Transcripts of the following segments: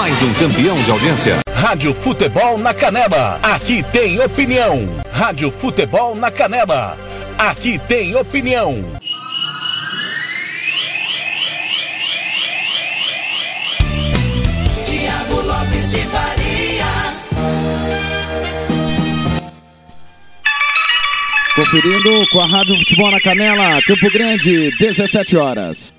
mais um campeão de audiência. Rádio Futebol na Canela, aqui tem opinião. Rádio Futebol na Canela, aqui tem opinião. Tiago Lopes de Faria. Conferindo com a Rádio Futebol na Canela, Campo Grande, 17 horas.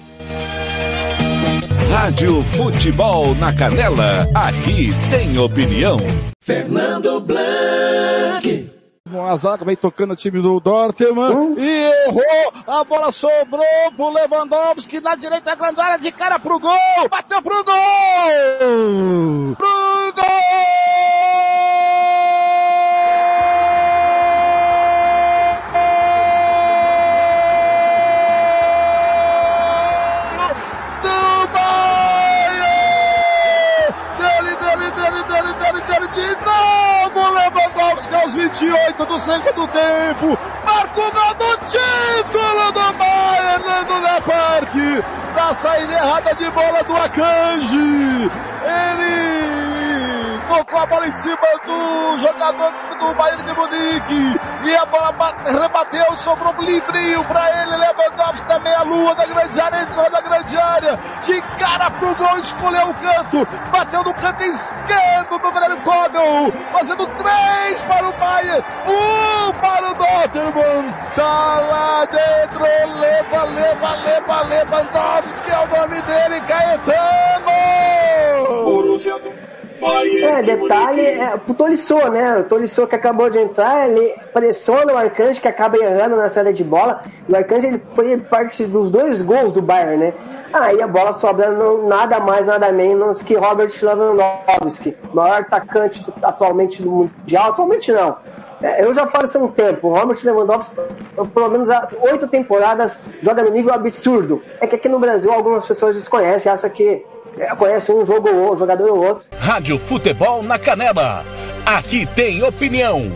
Rádio Futebol na Canela, aqui tem opinião. Fernando Blanc. A zaga vem tocando o time do Dortmund e errou. A bola sobrou pro Lewandowski na direita grande área de cara pro gol. Bateu pro gol! Pro gol! 28 do segundo tempo. Marca o gol do título do Bayern, Nando da Parque. Na saída errada de bola do Akanji. Ele tocou a bola em cima do jogador do Bayern de Munique. E a bola bate- rebateu, sobrou um livrinho pra ele. Lewandowski da meia-lua da grande área, entrou na grande área. De cara pro gol, escolheu o canto. Bateu no canto esquerdo do Grêmio Kogel. Fazendo três para o Bayern, um para o Dortmund. Tá lá dentro, leva, leva, leva, Lewandowski é o nome dele, Caetano! É, detalhe, é, o Tolisso, né? O Tolisso que acabou de entrar, ele pressiona o Arcanjo que acaba errando na saída de bola. O Arcanjo ele foi parte dos dois gols do Bayern, né? Aí a bola sobra no, nada mais, nada menos que Robert Lewandowski, maior atacante atualmente do Mundial. Atualmente não. É, eu já falo isso há um tempo. O Robert Lewandowski, pelo menos há oito temporadas, joga no nível absurdo. É que aqui no Brasil algumas pessoas desconhecem, acham que é, conhece um jogo ou outro, jogador ou outro. Rádio Futebol na Canela, aqui tem opinião.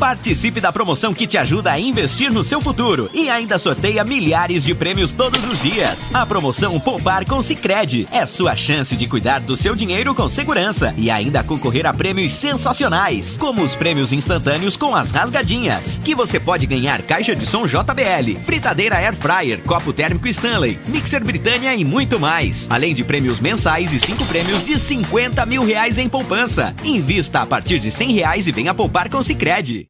Participe da promoção que te ajuda a investir no seu futuro e ainda sorteia milhares de prêmios todos os dias. A promoção Poupar com Sicredi é sua chance de cuidar do seu dinheiro com segurança e ainda concorrer a prêmios sensacionais, como os prêmios instantâneos com as rasgadinhas, que você pode ganhar caixa de som JBL, fritadeira Air Fryer, copo térmico Stanley, mixer Britânia e muito mais, além de prêmios mensais e cinco prêmios de 50 mil reais em poupança. Invista a partir de 100 reais e venha poupar com Sicredi.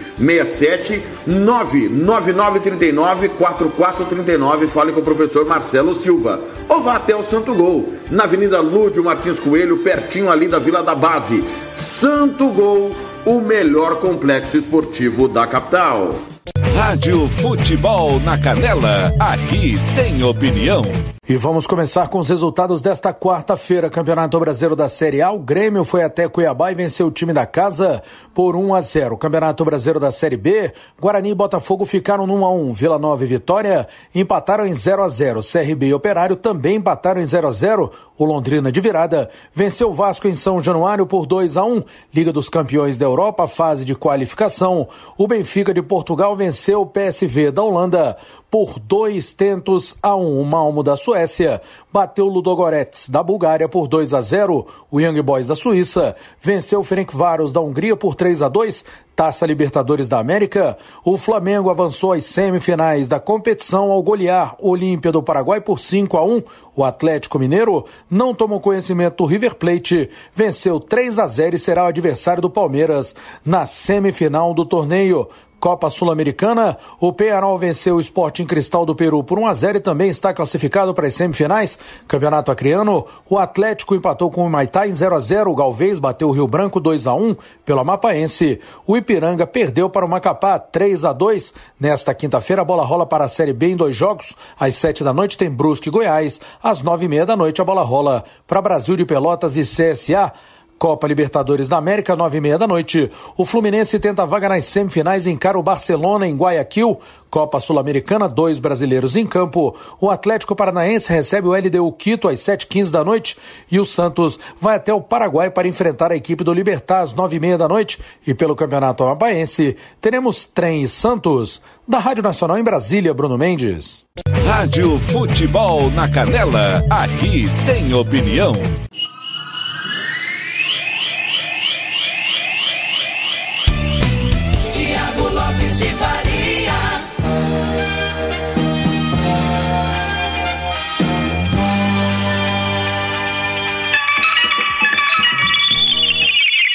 67 99939 4439. Fale com o professor Marcelo Silva. Ou vá até o Santo Gol, na Avenida Lúdio Martins Coelho, pertinho ali da Vila da Base. Santo Gol, o melhor complexo esportivo da capital. Rádio Futebol na Canela, aqui tem opinião. E vamos começar com os resultados desta quarta-feira. Campeonato Brasileiro da Série A. O Grêmio foi até Cuiabá e venceu o time da casa por 1 a 0. Campeonato Brasileiro da Série B. Guarani e Botafogo ficaram no 1 a 1. Vila Nova e Vitória empataram em 0 a 0. CRB e Operário também empataram em 0 a 0. O Londrina de virada venceu o Vasco em São Januário por 2 a 1. Liga dos Campeões da Europa, fase de qualificação. O Benfica de Portugal venceu o PSV da Holanda por dois tentos a um. O Malmo da Suécia bateu o Ludogorets da Bulgária por 2 a 0. O Young Boys da Suíça venceu o Ferencváros da Hungria por 3 a 2. Taça Libertadores da América. O Flamengo avançou às semifinais da competição ao golear Olímpia do Paraguai por 5 a 1. O Atlético Mineiro não tomou conhecimento do River Plate, venceu 3 a 0 e será o adversário do Palmeiras na semifinal do torneio. Copa Sul-Americana, o Penharol venceu o Sporting Cristal do Peru por 1 a 0 e também está classificado para as semifinais. Campeonato Acreano, o Atlético empatou com o Maitá em 0 a 0, o Galvez bateu o Rio Branco 2 a 1 pelo Amapaense. O Ipiranga perdeu para o Macapá 3 a 2. Nesta quinta-feira a bola rola para a Série B em dois jogos. Às 7 da noite tem Brusque e Goiás, às nove e meia da noite a bola rola para Brasil de Pelotas e CSA. Copa Libertadores da América, nove e meia da noite. O Fluminense tenta vaga nas semifinais, encara o Barcelona em Guayaquil. Copa Sul-Americana, dois brasileiros em campo. O Atlético Paranaense recebe o LDU Quito às 7h15 da noite. E o Santos vai até o Paraguai para enfrentar a equipe do Libertar às nove e meia da noite. E pelo Campeonato Amapaense, teremos Trem e Santos. Da Rádio Nacional em Brasília, Bruno Mendes. Rádio Futebol na Canela. Aqui tem opinião. De Faria.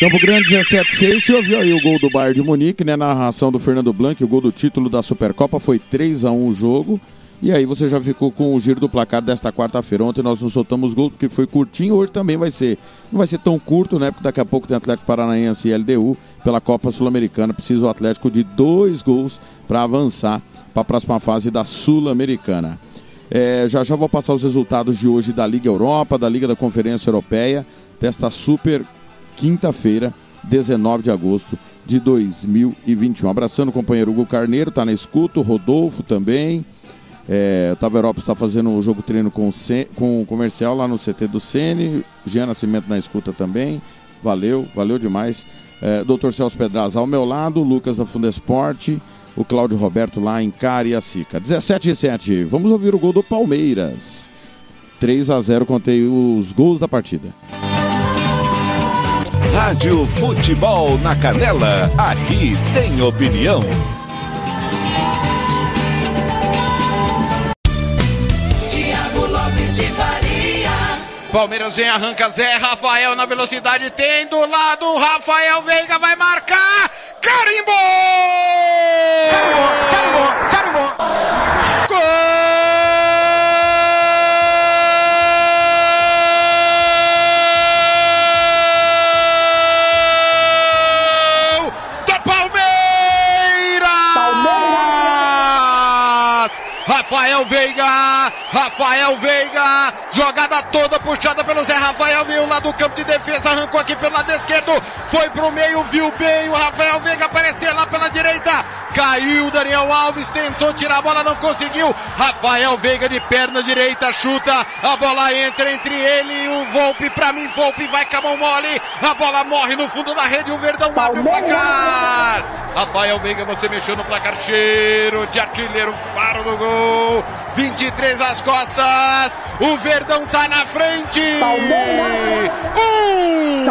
Campo Grande 17-6, você ouviu aí o gol do Bayern de Munique, né? Narração do Fernando Blanc, o gol do título da Supercopa foi 3 a 1 o jogo. E aí você já ficou com o giro do placar desta quarta-feira. Ontem nós não soltamos gol porque foi curtinho, hoje também vai ser. Não vai ser tão curto, né? Porque daqui a pouco tem Atlético Paranaense e LDU pela Copa Sul-Americana. Precisa o Atlético de dois gols para avançar para a próxima fase da Sul-Americana. É, já já vou passar os resultados de hoje da Liga Europa, da Liga da Conferência Europeia, desta super quinta-feira, 19 de agosto de 2021. Abraçando o companheiro Hugo Carneiro, tá na escuta, o Rodolfo também. É, o Taverópolis está fazendo o jogo treino com com o comercial lá no CT do Sene. Jean Nascimento na escuta também. Valeu, valeu demais. É, Dr. Celso Pedraz ao meu lado, Lucas da Fundesporte, o Cláudio Roberto lá em Cariacica. 17 e 7. Vamos ouvir o gol do Palmeiras. 3 a 0 contei os gols da partida. Rádio Futebol na Canela. Aqui tem opinião. Palmeiras vem, arranca Zé Rafael na velocidade, tem do lado, Rafael Veiga vai marcar, carimbou! Carimbou, carimbou, carimbou! Gol do Palmeiras! Rafael Veiga, Rafael Veiga, jogada toda puxada pelo Zé Rafael, veio lá do campo de defesa, arrancou aqui pelo lado esquerdo, foi pro meio, viu bem o Rafael Veiga aparecer lá pela direita, caiu Daniel Alves, tentou tirar a bola, não conseguiu, Rafael Veiga de perna direita, chuta, a bola entra entre ele e o Volpe, pra mim Volpe vai com a mão mole, a bola morre no fundo da rede, o Verdão abre o placar, Rafael Veiga, você mexeu no placar, cheiro de artilheiro, faro do gol, 23 às costas, o Verdão tá na frente, um,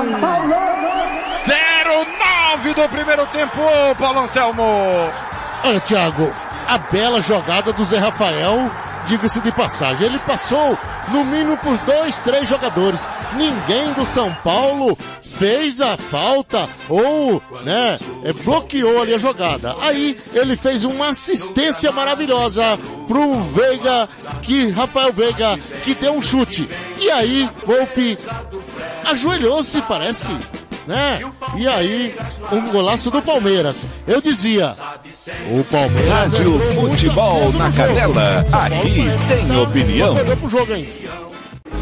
0-9 do primeiro tempo, Paulo Anselmo. Olha, Thiago, a bela jogada do Zé Rafael, diga-se de passagem. Ele passou no mínimo por dois, três jogadores. Ninguém do São Paulo fez a falta ou, né, é, bloqueou ali a jogada. Aí ele fez uma assistência maravilhosa pro Veiga, que Rafael Veiga, que deu um chute. E aí, Volpe ajoelhou-se, parece né? E aí, um golaço do Palmeiras. Eu dizia, o Palmeiras Rádio Futebol na. Canela. Aqui tem que tá- opinião. pro jogo, hein?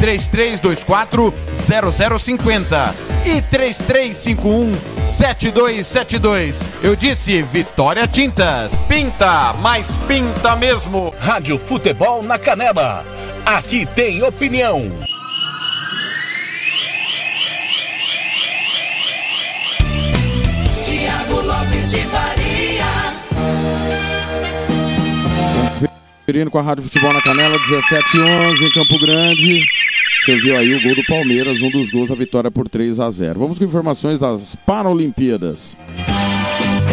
3324 0050 e 3351 7272. Eu disse Vitória Tintas. Pinta, mas pinta mesmo. Rádio Futebol na Canela. Aqui tem opinião. Tiago Lopes de Faria. Conferindo com a Rádio Futebol na Canela, 17 e 11 em Campo Grande. Você viu aí o gol do Palmeiras, um dos gols da vitória por 3 a 0. Vamos com informações das Paralimpíadas.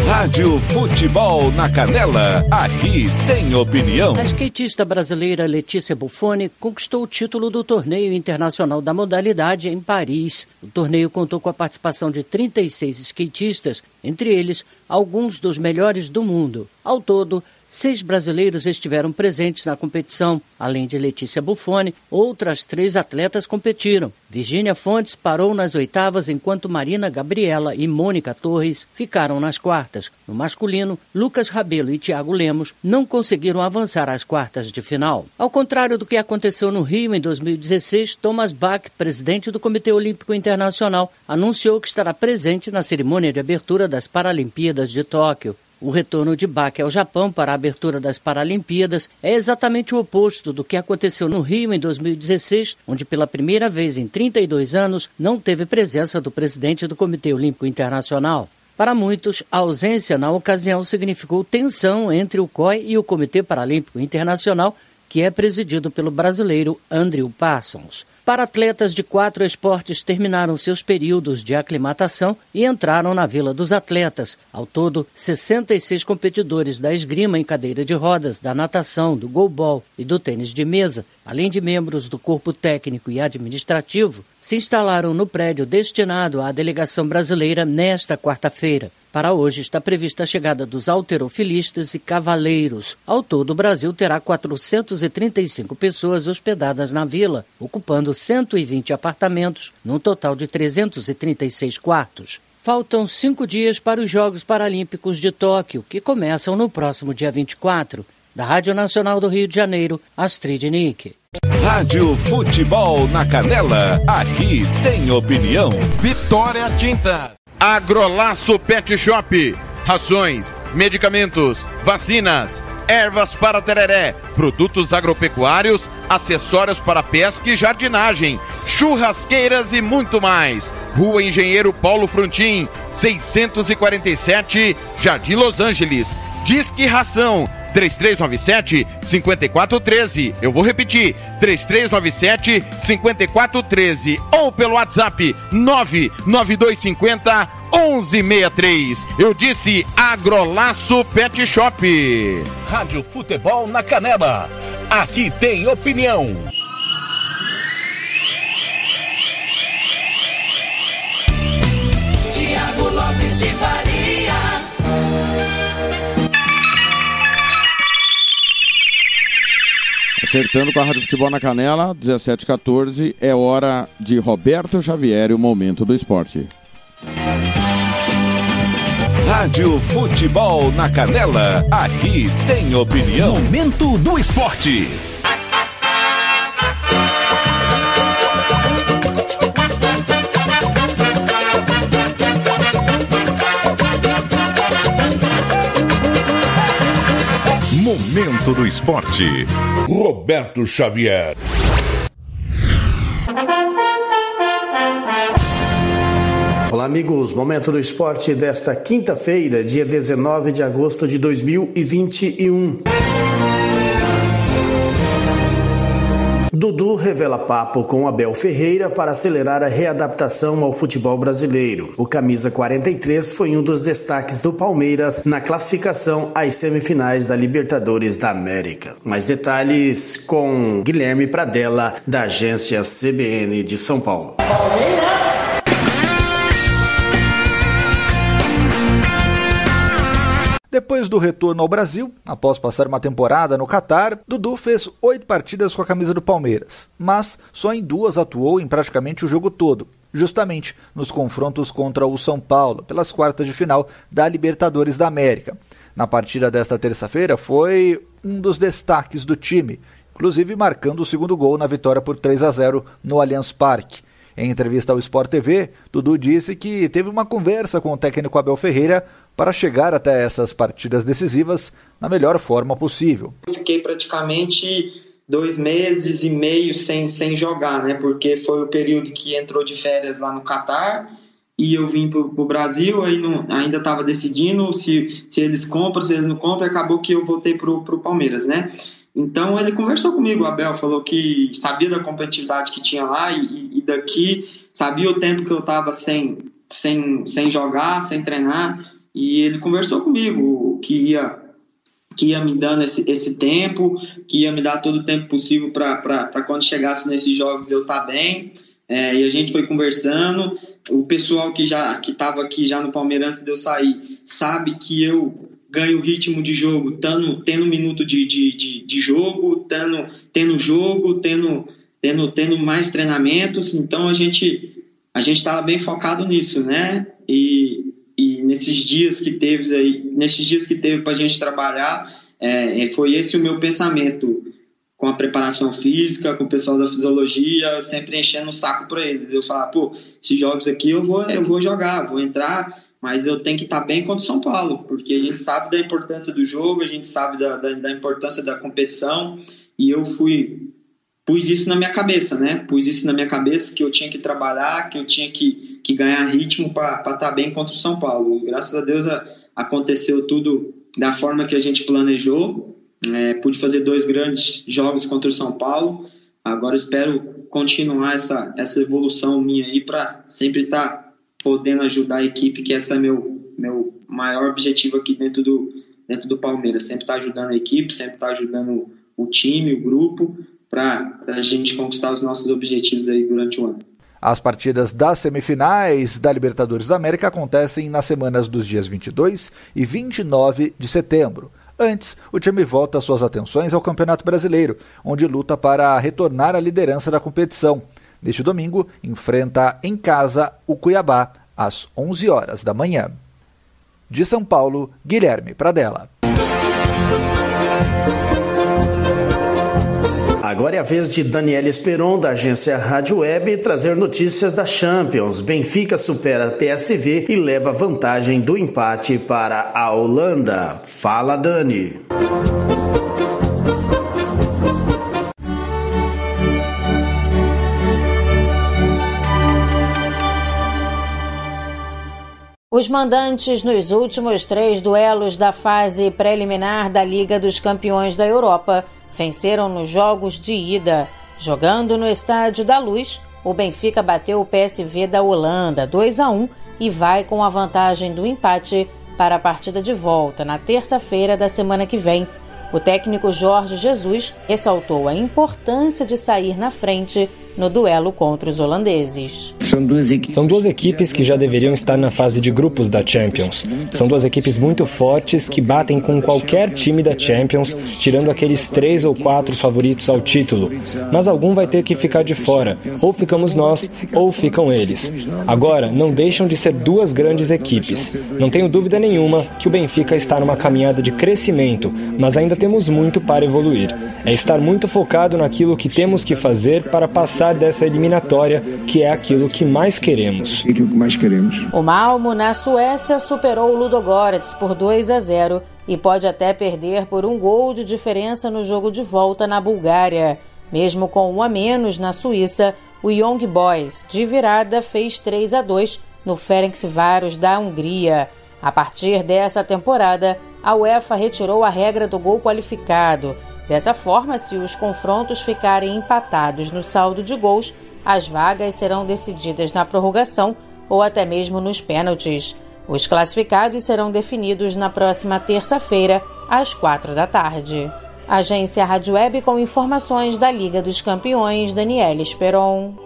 Rádio Futebol na Canela, aqui tem opinião. A skatista brasileira Letícia Buffoni conquistou o título do torneio internacional da modalidade em Paris. O torneio contou com a participação de 36 skatistas, entre eles alguns dos melhores do mundo. Ao todo, Seis brasileiros estiveram presentes na competição. Além de Letícia Buffoni, outras três atletas competiram. Virgínia Fontes parou nas oitavas, enquanto Marina Gabriela e Mônica Torres ficaram nas quartas. No masculino, Lucas Rabelo e Thiago Lemos não conseguiram avançar às quartas de final. Ao contrário do que aconteceu no Rio em 2016, Thomas Bach, presidente do Comitê Olímpico Internacional, anunciou que estará presente na cerimônia de abertura das Paralimpíadas de Tóquio. O retorno de Bach ao Japão para a abertura das Paralimpíadas é exatamente o oposto do que aconteceu no Rio em 2016, onde pela primeira vez em 32 anos não teve presença do presidente do Comitê Olímpico Internacional. Para muitos, a ausência na ocasião significou tensão entre o COI e o Comitê Paralímpico Internacional, que é presidido pelo brasileiro Andrew Parsons. Para atletas de quatro esportes terminaram seus períodos de aclimatação e entraram na Vila dos Atletas. Ao todo, 66 competidores da esgrima em cadeira de rodas, da natação, do goalball e do tênis de mesa, além de membros do corpo técnico e administrativo, se instalaram no prédio destinado à delegação brasileira nesta quarta-feira. Para hoje está prevista a chegada dos alterofilistas e cavaleiros. Ao todo, o Brasil terá 435 pessoas hospedadas na vila, ocupando 120 apartamentos, num total de 336 quartos. Faltam cinco dias para os Jogos Paralímpicos de Tóquio, que começam no próximo dia 24. Da Rádio Nacional do Rio de Janeiro, Astrid Nick. Rádio Futebol na Canela, aqui tem opinião. Vitória Tintas. Agrolaço Pet Shop. Rações, medicamentos, vacinas, ervas para tereré, produtos agropecuários, acessórios para pesca e jardinagem, churrasqueiras e muito mais. Rua Engenheiro Paulo Frontin, 647, Jardim Los Angeles. Disque Ração 3397 5413. Eu vou repetir: 3397 5413 ou pelo WhatsApp 99250 1163. Eu disse Agrolaço Pet Shop. Rádio Futebol na Canela. Aqui tem opinião. Tiago Lopes de Faria. Acertando com a Rádio Futebol na Canela, 17h14, é hora de Roberto Xavier e o Momento do Esporte. Rádio Futebol na Canela, aqui tem opinião. Momento do Esporte. Momento do Esporte. Roberto Xavier. Olá, amigos. Momento do esporte desta quinta-feira, dia 19 de agosto de 2021. Dudu revela papo com Abel Ferreira para acelerar a readaptação ao futebol brasileiro. O camisa 43 foi um dos destaques do Palmeiras na classificação às semifinais da Libertadores da América. Mais detalhes com Guilherme Pradella, da agência CBN de São Paulo. Palmeiras! Depois do retorno ao Brasil, após passar uma temporada no Catar, Dudu fez oito partidas com a camisa do Palmeiras, mas só em duas atuou em praticamente o jogo todo, justamente nos confrontos contra o São Paulo, pelas quartas de final da Libertadores da América. Na partida desta terça-feira, foi um dos destaques do time, inclusive marcando o segundo gol na vitória por 3 a 0 no Allianz Parque. Em entrevista ao Sport TV, Dudu disse que teve uma conversa com o técnico Abel Ferreira para chegar até essas partidas decisivas na melhor forma possível. Eu fiquei praticamente dois meses e meio sem, sem jogar, né? Porque foi o período que entrou de férias lá no Catar e eu vim para o Brasil, aí não, ainda estava decidindo se, se eles compram, se eles não compram, acabou que eu voltei para o Palmeiras, né? Então ele conversou comigo, o Abel falou que sabia da competitividade que tinha lá e, e daqui, sabia o tempo que eu estava sem, sem, sem jogar, sem treinar, e ele conversou comigo que ia, que ia me dando esse, esse tempo, que ia me dar todo o tempo possível para quando chegasse nesses jogos eu estar tá bem. É, e a gente foi conversando. O pessoal que já que estava aqui já no Palmeiras que deu sair sabe que eu ganho ritmo de jogo, tando, tendo minuto de, de, de, de jogo, tendo, tendo jogo, tendo, tendo, tendo mais treinamentos. Então a gente a gente estava bem focado nisso, né? E nesses dias que teve aí, nesses dias que teve para a gente trabalhar, é, foi esse o meu pensamento com a preparação física, com o pessoal da fisiologia, sempre enchendo o saco para eles. Eu falava, pô, esses jogos aqui eu vou, eu vou jogar, vou entrar mas eu tenho que estar bem contra o São Paulo, porque a gente sabe da importância do jogo, a gente sabe da, da, da, importância da competição, e eu fui pus isso na minha cabeça, né? Pus isso na minha cabeça que eu tinha que trabalhar, que eu tinha que, que ganhar ritmo para estar bem contra o São Paulo. Graças a Deus a, aconteceu tudo da forma que a gente planejou. É, pude fazer dois grandes jogos contra o São Paulo. Agora espero continuar essa, essa evolução minha aí para sempre estar podendo ajudar a equipe, que esse é meu, meu maior objetivo aqui dentro do, dentro do Palmeiras. Sempre estar tá ajudando a equipe, sempre estar tá ajudando o time, o grupo, para a gente conquistar os nossos objetivos aí durante o ano. As partidas das semifinais da Libertadores da América acontecem nas semanas dos dias 22 e 29 de setembro. Antes, o time volta suas atenções ao Campeonato Brasileiro, onde luta para retornar à liderança da competição. Neste domingo, enfrenta em casa o Cuiabá às 11 horas da manhã. De São Paulo, Guilherme Pradella. Agora é a vez de Daniela Esperon, da agência Rádio Web, trazer notícias da Champions. Benfica supera a PSV e leva vantagem do empate para a Holanda. Fala, Dani. Os mandantes nos últimos três duelos da fase preliminar da Liga dos Campeões da Europa venceram nos jogos de ida. Jogando no Estádio da Luz, o Benfica bateu o PSV da Holanda 2 a 1 e vai com a vantagem do empate para a partida de volta na terça-feira da semana que vem. O técnico Jorge Jesus ressaltou a importância de sair na frente no duelo contra os holandeses. São duas, equipes. São duas equipes que já deveriam estar na fase de grupos da Champions. São duas equipes muito fortes que batem com qualquer time da Champions, tirando aqueles três ou quatro favoritos ao título. Mas algum vai ter que ficar de fora. Ou ficamos nós, ou ficam eles. Agora, não deixam de ser duas grandes equipes. Não tenho dúvida nenhuma que o Benfica está numa caminhada de crescimento, mas ainda temos muito para evoluir. É estar muito focado naquilo que temos que fazer para passar passar dessa eliminatória, que é aquilo que mais queremos. Aquilo que mais queremos. O Malmo, na Suécia, superou o Ludogorets por 2 a 0 e pode até perder por um gol de diferença no jogo de volta na Bulgária. Mesmo com um a menos na Suíça, o Young Boys, de virada, fez 3 a 2 no Ferencváros da Hungria. A partir dessa temporada, a UEFA retirou a regra do gol qualificado. Dessa forma, se os confrontos ficarem empatados no saldo de gols, as vagas serão decididas na prorrogação ou até mesmo nos pênaltis. Os classificados serão definidos na próxima terça-feira, às quatro da tarde. Agência Rádio Web com informações da Liga dos Campeões, Daniela Esperon.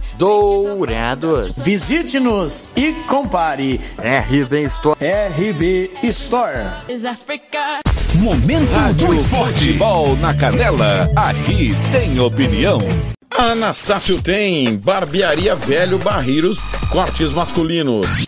Dourados. Visite-nos e compare. RB Store. RB Store. Momento Rádio do Esporte. Futebol na Canela. Aqui tem opinião. Anastácio tem barbearia velho barreiros, cortes masculinos,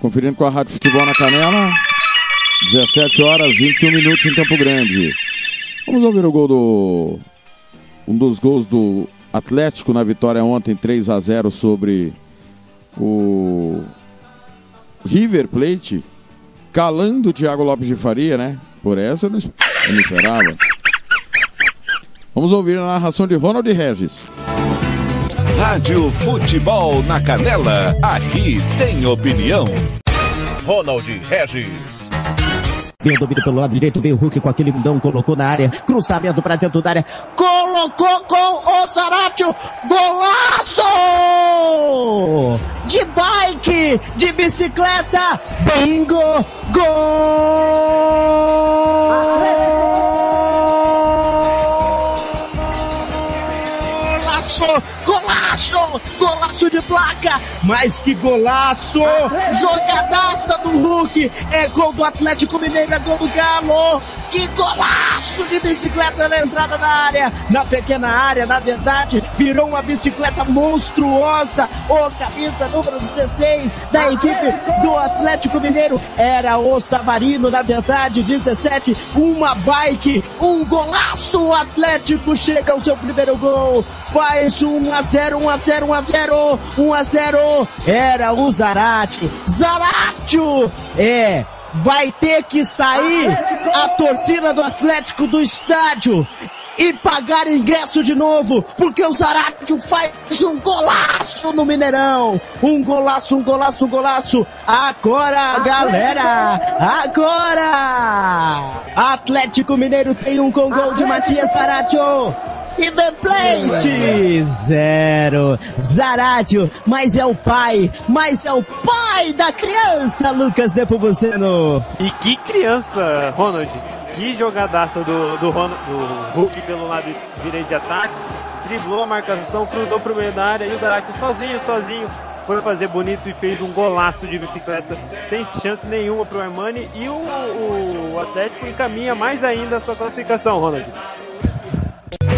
Conferindo com a Rádio Futebol na Canela. 17 horas 21 minutos em Campo Grande. Vamos ouvir o gol do. Um dos gols do Atlético na vitória ontem, 3 a 0 sobre o River Plate. Calando o Thiago Lopes de Faria, né? Por essa eu não, esperava. Vamos ouvir a narração de Ronald Regis. Rádio Futebol na Canela. Aqui tem opinião. Ronald Regis. Vem o domínio pelo lado direito, veio o Hulk com aquele mundão, colocou na área, cruzamento pra dentro da área, colocou com o Zaratio, golaço! De bike, de bicicleta, bingo, golaço, golaço de placa, mas que golaço, jogadaça do Hulk, é gol do Atlético Mineiro, é gol do Galo, que golaço de bicicleta na entrada da área, na pequena área, na verdade, virou uma bicicleta monstruosa, o camisa número 16 da equipe do Atlético Mineiro, era o Savarino, na verdade, 17, uma bike, um golaço, o Atlético chega ao seu primeiro gol, faz 1 a 0, 1 a 0, 1 a 0, 1 a 0, era o Zaratio, Zaratio, é, vai ter que sair a torcida do Atlético do estádio e pagar ingresso de novo, porque o Zaratio faz um golaço no Mineirão. Um golaço, um golaço, um golaço. Agora, galera! Agora! Atlético Mineiro tem um com gol de Matias Zaratio. E The Plate, zero. Zaratio, mas é o pai, mas é o pai da criança, Lucas Nepomuceno. E que criança, Ronald. Que jogadaça do, do, Ronald, do Hulk pelo lado direito de ataque. Driblou a marcação, cruzou pro meio da área e o Zaraki sozinho, sozinho. Foi fazer bonito e fez um golaço de bicicleta sem chance nenhuma pro Armani. E o, o, o Atlético encaminha mais ainda a sua classificação, Ronald.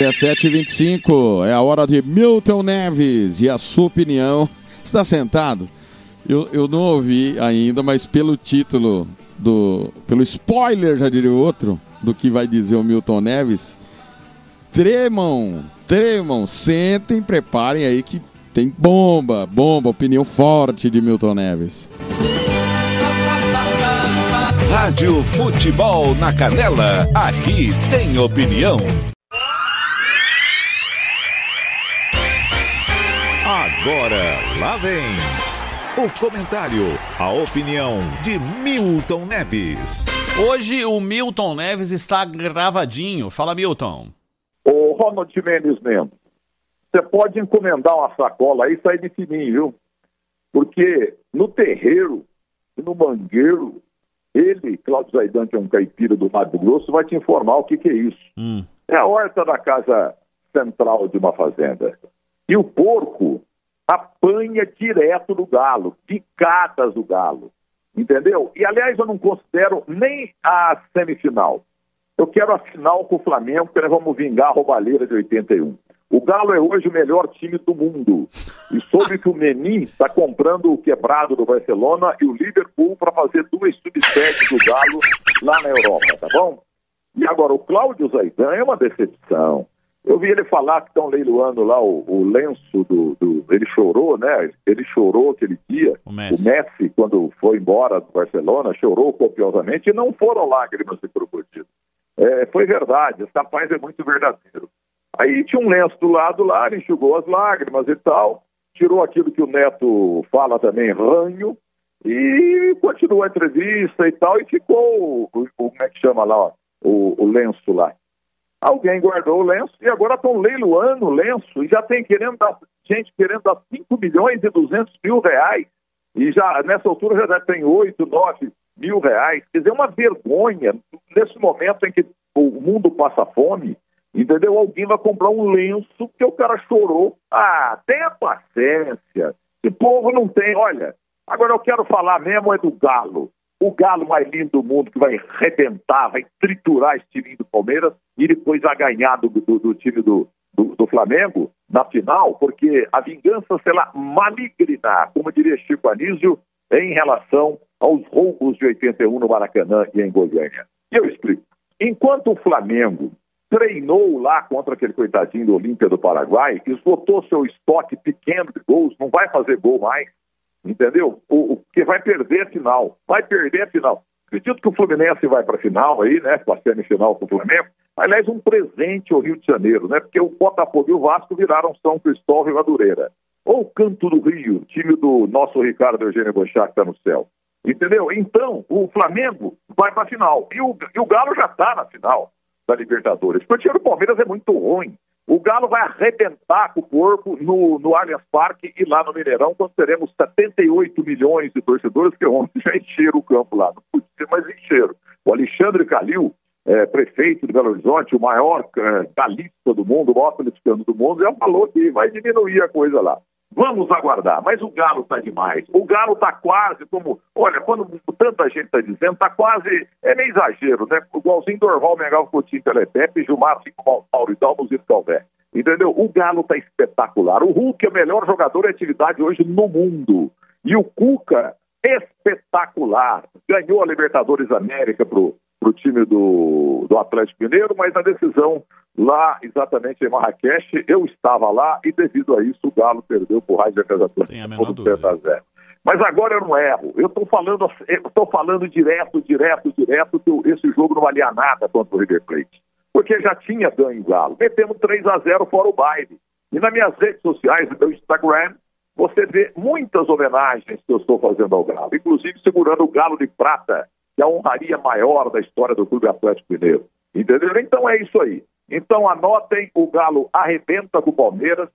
17h25, é a hora de Milton Neves e a sua opinião. Está sentado? Eu, eu não ouvi ainda, mas pelo título, do pelo spoiler, já diria outro, do que vai dizer o Milton Neves, tremam, tremam, sentem, preparem aí que tem bomba, bomba, opinião forte de Milton Neves. Rádio Futebol na Canela, aqui tem opinião. Agora, lá vem o comentário, a opinião de Milton Neves. Hoje o Milton Neves está gravadinho. Fala, Milton. Ô, Ronald Mendes mesmo, você pode encomendar uma sacola aí e sair de fininho, viu? Porque no terreiro e no mangueiro, ele, Cláudio Zaidan, que é um caipira do Mato Grosso, vai te informar o que, que é isso. É a horta da casa central de uma fazenda. E o porco apanha direto do galo, picadas do galo. Entendeu? E, aliás, eu não considero nem a semifinal. Eu quero a final com o Flamengo, porque nós vamos vingar a roubalheira de 81. O Galo é hoje o melhor time do mundo. E soube que o Menin está comprando o quebrado do Barcelona e o Liverpool para fazer duas subsedes do Galo lá na Europa, tá bom? E agora, o Cláudio Zaidan é uma decepção. Eu vi ele falar que estão leiloando lá o, o lenço do, do, Ele chorou, né? Ele chorou aquele dia. O Messi. o Messi, quando foi embora do Barcelona, chorou copiosamente e não foram lágrimas de crocodilo. É, foi verdade, esse rapaz é muito verdadeiro. Aí tinha um lenço do lado lá, ele enxugou as lágrimas e tal, tirou aquilo que o Neto fala também, ranho, e continuou a entrevista e tal, e ficou, o, o- como é que chama lá, ó, o, o lenço lá. Alguém guardou o lenço e agora estão leiloando o lenço e já tem querendo dar, gente querendo dar 5 milhões e 200 mil reais. E já nessa altura já ter 8, 9 mil reais. Quer dizer, é uma vergonha. Nesse momento em que o mundo passa fome, entendeu? Alguém vai comprar um lenço porque o cara chorou. Ah, tenha paciência. Esse povo não tem. Olha, agora eu quero falar mesmo é do Galo. O Galo mais lindo do mundo que vai arrebentar, vai triturar esse time do Palmeiras e depois vai ganhar do, do- do time do, do- do Flamengo na final, porque a vingança será maligna, como diria Chico Anísio, em relação aos roubos de 81 no Maracanã e em Goiânia. E eu explico. Enquanto o Flamengo treinou lá contra aquele coitadinho do Olímpia do Paraguai, esgotou seu estoque pequeno de gols, não vai fazer gol mais, entendeu? O, que vai perder a final, vai perder a final. Acredito que o Fluminense vai para a final aí, né, com a semifinal com o Flamengo. Aliás, um presente ao Rio de Janeiro, né, porque o Botafogo e o Vasco viraram São Cristóvão e Madureira. Ou o Canto do Rio, time do nosso Ricardo Eugênio Bochá que está no céu. Entendeu? Então, o Flamengo vai para a final. E o, e o Galo já está na final da Libertadores. Porque o time do Palmeiras é muito ruim. O Galo vai arrebentar com o corpo no, no Allianz Parque e lá no Mineirão, quando teremos 78 milhões de torcedores, que ontem já encheram o campo lá. Não podia ser mais encheram. O Alexandre Calil, eh, prefeito de Belo Horizonte, o maior eh, galista do mundo, o maior atleticano do mundo, já falou que vai diminuir a coisa lá. Vamos aguardar, mas o Galo está demais. O Galo está quase como. Olha, quando tanta gente está dizendo, está quase. É meio exagero, né? Igualzinho Dorval, Mengal, Coutinho, Telepepe, Gilmar, Cinco, Mauro e Dalmos Calvé. Entendeu? O Galo está espetacular. O Hulk é o melhor jogador de atividade hoje no mundo. E o Cuca, espetacular. Ganhou a Libertadores América pro, pro time do, do Atlético Mineiro, mas na decisão lá, exatamente em Marrakech, eu estava lá e devido a isso o Galo perdeu pro Raio de por 10 a 0. Mas agora eu não erro. Eu estou falando, eu falando direto, direto, direto que esse jogo não valia nada contra o River Plate. porque já tinha ganho o Galo. Metemos 3 a 0 fora o baile. E nas minhas redes sociais, no meu Instagram, você vê muitas homenagens que eu estou fazendo ao Galo, inclusive segurando o Galo de Prata, é a honraria maior da história do Clube Atlético Mineiro. Entendeu? Então é isso aí. Então anotem, o Galo arrebenta com o Palmeiras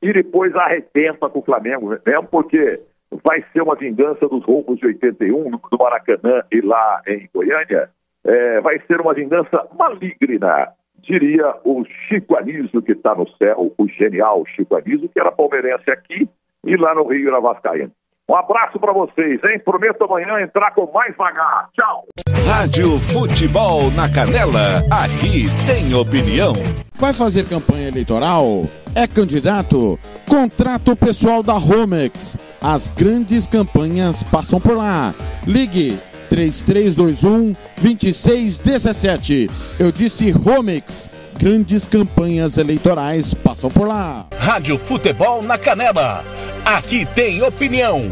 e depois arrebenta com o Flamengo mesmo, porque vai ser uma vingança dos roubos de 81 no Maracanã e lá em Goiânia. É, vai ser uma vingança maligna, diria o Chico Anísio, que está no céu, o genial Chico Anísio, que era palmeirense aqui e lá no Rio era Vascaíno. Um abraço para vocês, hein? Prometo amanhã entrar com mais vagar. Tchau! Rádio Futebol na Canela, aqui tem opinião. Vai fazer campanha eleitoral? É candidato? Contrato pessoal da Romex. As grandes campanhas passam por lá. Ligue 3321 2617. Eu disse Romex. Grandes campanhas eleitorais passam por lá. Rádio Futebol na Canela. Aqui tem opinião.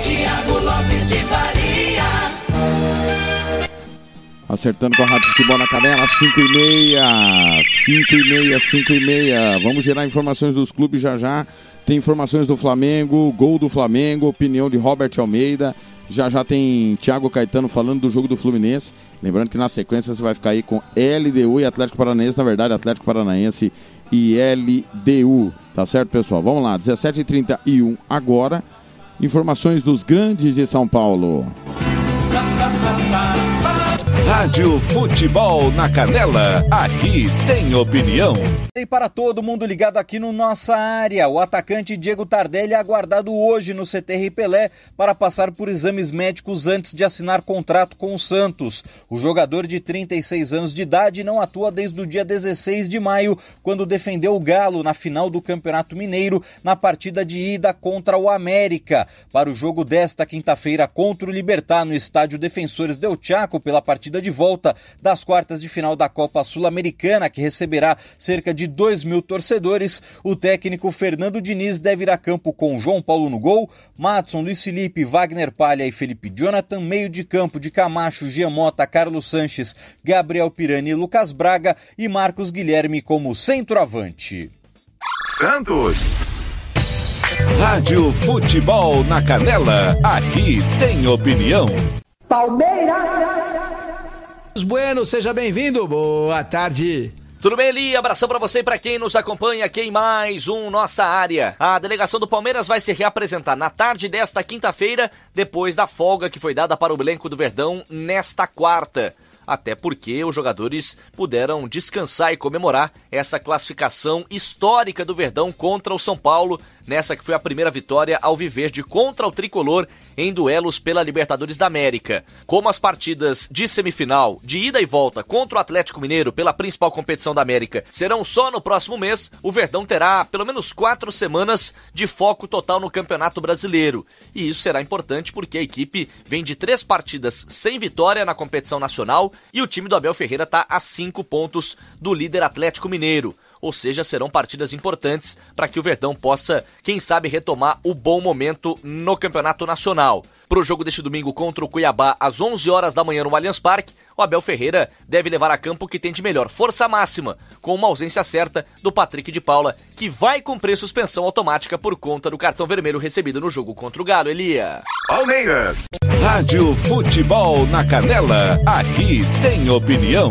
Tiago Lopes de Faria. Acertando com a Rádio Futebol na Canela, 5 e meia, 5 e meia, 5 e meia. Vamos gerar informações dos clubes já já. Tem informações do Flamengo, gol do Flamengo, opinião de Robert Almeida. Já já tem Thiago Caetano falando do jogo do Fluminense. Lembrando que na sequência você vai ficar aí com LDU e Atlético Paranaense. Na verdade, Atlético Paranaense e LDU. Tá certo, pessoal? Vamos lá, 17h31 agora. Informações dos grandes de São Paulo. Rádio Futebol na Canela, aqui tem opinião. E para todo mundo ligado aqui no nossa área, o atacante Diego Tardelli é aguardado hoje no CTR Pelé para passar por exames médicos antes de assinar contrato com o Santos. O jogador de 36 anos de idade não atua desde o dia 16 de maio, quando defendeu o Galo na final do Campeonato Mineiro na partida de ida contra o América. Para o jogo desta quinta-feira contra o Libertar no estádio Defensores Del Chaco pela partida de volta das quartas de final da Copa Sul-Americana, que receberá cerca de 2 mil torcedores, o técnico Fernando Diniz deve ir a campo com João Paulo no gol, Matson, Luiz Felipe, Wagner Palha e Felipe Jonathan, meio de campo de Camacho, Giamota, Carlos Sanches, Gabriel Pirani e Lucas Braga e Marcos Guilherme como centroavante. Santos. Rádio Futebol na Canela, aqui tem opinião. Palmeiras! Bueno, seja bem-vindo. Boa tarde. Tudo bem, Eli? Abração para você e para quem nos acompanha aqui em mais um Nossa Área. A delegação do Palmeiras vai se reapresentar na tarde desta quinta-feira, depois da folga que foi dada para o elenco do Verdão nesta quarta. Até porque os jogadores puderam descansar e comemorar essa classificação histórica do Verdão contra o São Paulo nessa que foi a primeira vitória ao Viverde contra o Tricolor em duelos pela Libertadores da América. Como as partidas de semifinal, de ida e volta contra o Atlético Mineiro pela principal competição da América serão só no próximo mês, o Verdão terá pelo menos quatro semanas de foco total no Campeonato Brasileiro. E isso será importante porque a equipe vem de três partidas sem vitória na competição nacional e o time do Abel Ferreira está a cinco pontos do líder Atlético Mineiro ou seja, serão partidas importantes para que o Verdão possa, quem sabe, retomar o bom momento no Campeonato Nacional. Para o jogo deste domingo contra o Cuiabá, às 11 horas da manhã no Allianz Parque, o Abel Ferreira deve levar a campo o que tem de melhor, força máxima, com uma ausência certa do Patrick de Paula, que vai cumprir suspensão automática por conta do cartão vermelho recebido no jogo contra o Galo, Elia. Palmeiras. Rádio Futebol na Canela, aqui tem opinião.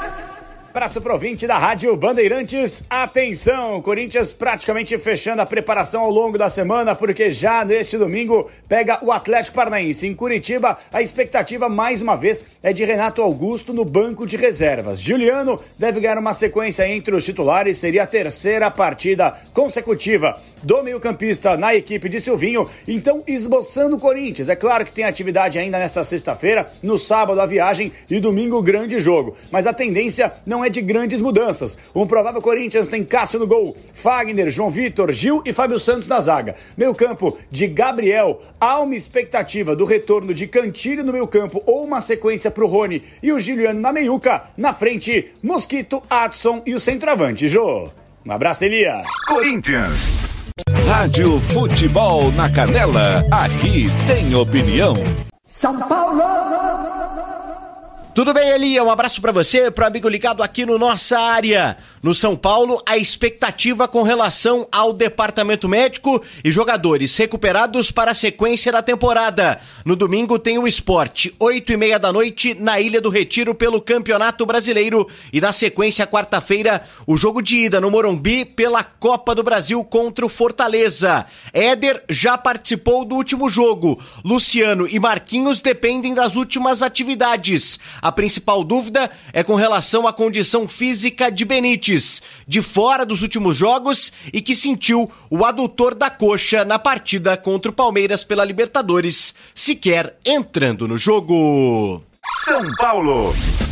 Abraço pro ouvinte da Rádio Bandeirantes. Atenção, Corinthians praticamente fechando a preparação ao longo da semana, porque já neste domingo pega o Atlético Paranaense em Curitiba. A expectativa, mais uma vez, é de Renato Augusto no banco de reservas. Juliano deve ganhar uma sequência entre os titulares, seria a terceira partida consecutiva do meio-campista na equipe de Silvinho. Então, esboçando o Corinthians. É claro que tem atividade ainda nessa sexta-feira, no sábado a viagem e domingo o grande jogo. Mas a tendência não é de grandes mudanças. Um provável Corinthians tem Cássio no gol, Fagner, João Vitor, Gil e Fábio Santos na zaga. Meio campo de Gabriel. Há uma expectativa do retorno de Cantilho no meio campo ou uma sequência para o Rony e o Juliano na meiuca. Na frente, Mosquito, Adson e o centroavante, Jô. Um abraço, Elia. Corinthians. Rádio Futebol na Canela. Aqui tem opinião. São Paulo! Tudo bem, Elia? Um abraço para você, pro amigo ligado aqui no Nossa Área. No São Paulo, a expectativa com relação ao departamento médico e jogadores recuperados para a sequência da temporada. No domingo tem o esporte, oito e meia da noite, na Ilha do Retiro pelo Campeonato Brasileiro. E na sequência, quarta-feira, o jogo de ida no Morumbi pela Copa do Brasil contra o Fortaleza. Éder já participou do último jogo. Luciano e Marquinhos dependem das últimas atividades. A principal dúvida é com relação à condição física de Benítez, de fora dos últimos jogos e que sentiu o adutor da coxa na partida contra o Palmeiras pela Libertadores, sequer entrando no jogo. São Paulo.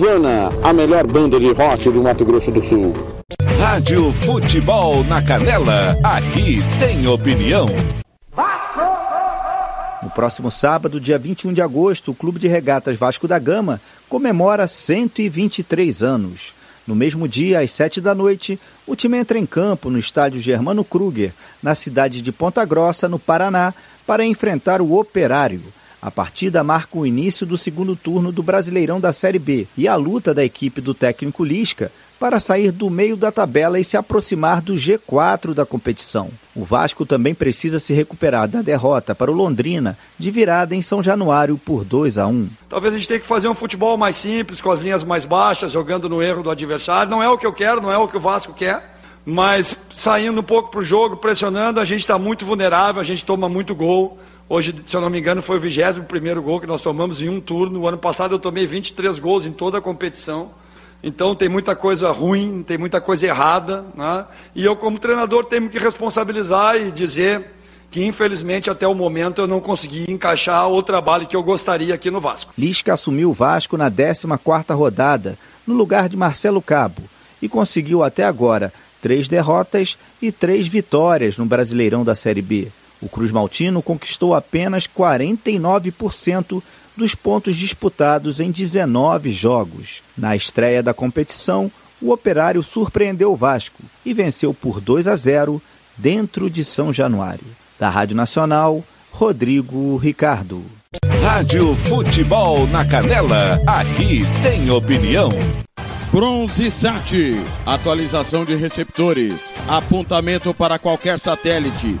Ivana, a melhor banda de rock do Mato Grosso do Sul. Rádio Futebol na Canela. Aqui tem opinião. No próximo sábado, dia 21 de agosto, o Clube de Regatas Vasco da Gama comemora 123 anos. No mesmo dia, às 7 da noite, o time entra em campo no estádio Germano Kruger, na cidade de Ponta Grossa, no Paraná, para enfrentar o Operário. A partida marca o início do segundo turno do Brasileirão da Série B e a luta da equipe do técnico Lisca para sair do meio da tabela e se aproximar do G4 da competição. O Vasco também precisa se recuperar da derrota para o Londrina de virada em São Januário por 2 a 1. Talvez a gente tenha que fazer um futebol mais simples, com as linhas mais baixas, jogando no erro do adversário. Não é o que eu quero, não é o que o Vasco quer. Mas saindo um pouco para o jogo, pressionando, a gente está muito vulnerável, a gente toma muito gol. Hoje, se eu não me engano, foi o 21 primeiro gol que nós tomamos em um turno. O ano passado eu tomei 23 gols em toda a competição. Então tem muita coisa ruim, tem muita coisa errada. Né? E eu, como treinador, tenho que responsabilizar e dizer que, infelizmente, até o momento eu não consegui encaixar o trabalho que eu gostaria aqui no Vasco. Lisca assumiu o Vasco na 14ª rodada, no lugar de Marcelo Cabo, e conseguiu até agora três derrotas e três vitórias no Brasileirão da Série B. O Cruz Maltino conquistou apenas 49% dos pontos disputados em 19 jogos. Na estreia da competição, o Operário surpreendeu o Vasco e venceu por 2 a 0 dentro de São Januário. Da Rádio Nacional, Rodrigo Ricardo. Rádio Futebol na Canela. Aqui tem opinião. Bronze Sat, atualização de receptores, apontamento para qualquer satélite,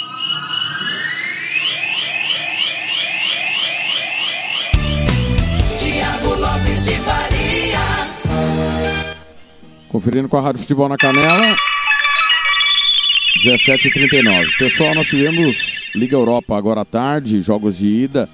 De Faria. Conferindo com a Rádio Futebol na Canela. 17h39. Pessoal, nós tivemos Liga Europa agora à tarde, jogos de ida.